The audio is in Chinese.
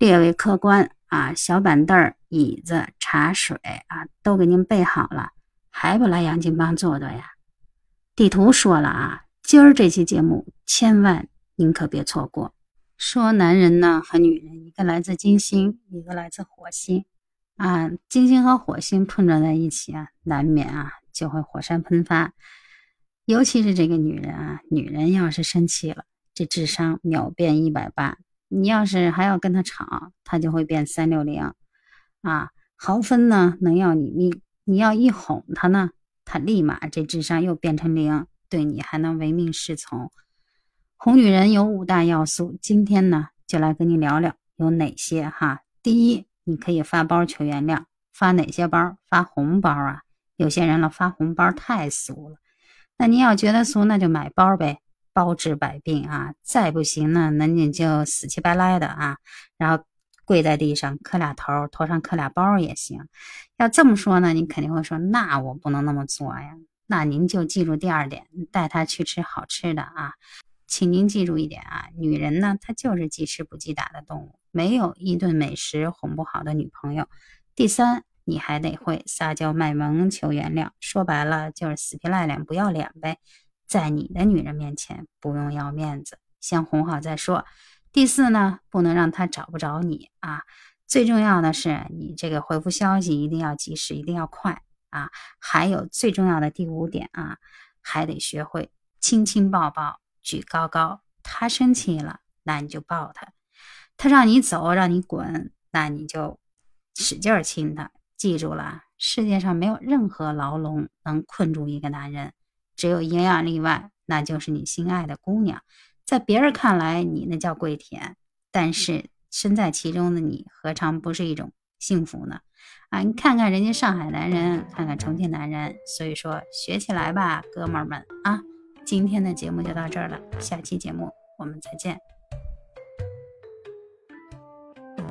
列位客官啊，小板凳、椅子、茶水啊，都给您备好了，还不来杨金帮坐坐呀？地图说了啊，今儿这期节目千万您可别错过。说男人呢和女人，一个来自金星，一个来自火星啊，金星和火星碰撞在一起啊，难免啊就会火山喷发。尤其是这个女人啊，女人要是生气了，这智商秒变一百八。你要是还要跟他吵，他就会变三六零啊。豪分呢能要你命，你要一哄他呢，他立马这智商又变成零，对你还能唯命是从。哄女人有五大要素，今天呢就来跟你聊聊有哪些哈。第一，你可以发包求原谅，发哪些包？发红包啊！有些人了发红包太俗了，那你要觉得俗，那就买包呗，包治百病啊！再不行呢，那你就死乞白赖的啊，然后跪在地上磕俩头，头上磕俩包也行。要这么说呢，你肯定会说，那我不能那么做呀。那您就记住第二点，带他去吃好吃的啊。请您记住一点啊，女人呢，她就是记吃不记打的动物，没有一顿美食哄不好的女朋友。第三，你还得会撒娇卖萌求原谅，说白了就是死皮赖脸不要脸呗。在你的女人面前不用要面子，先哄好再说。第四呢，不能让她找不着你啊。最重要的是，你这个回复消息一定要及时，一定要快啊。还有最重要的第五点啊，还得学会亲亲抱抱。举高高，他生气了，那你就抱他；他让你走，让你滚，那你就使劲亲他。记住了，世界上没有任何牢笼能困住一个男人，只有营养例外，那就是你心爱的姑娘。在别人看来，你那叫跪舔，但是身在其中的你，何尝不是一种幸福呢？啊，你看看人家上海男人，看看重庆男人，所以说学起来吧，哥们儿们啊！今天的节目就到这儿了，下期节目我们再见。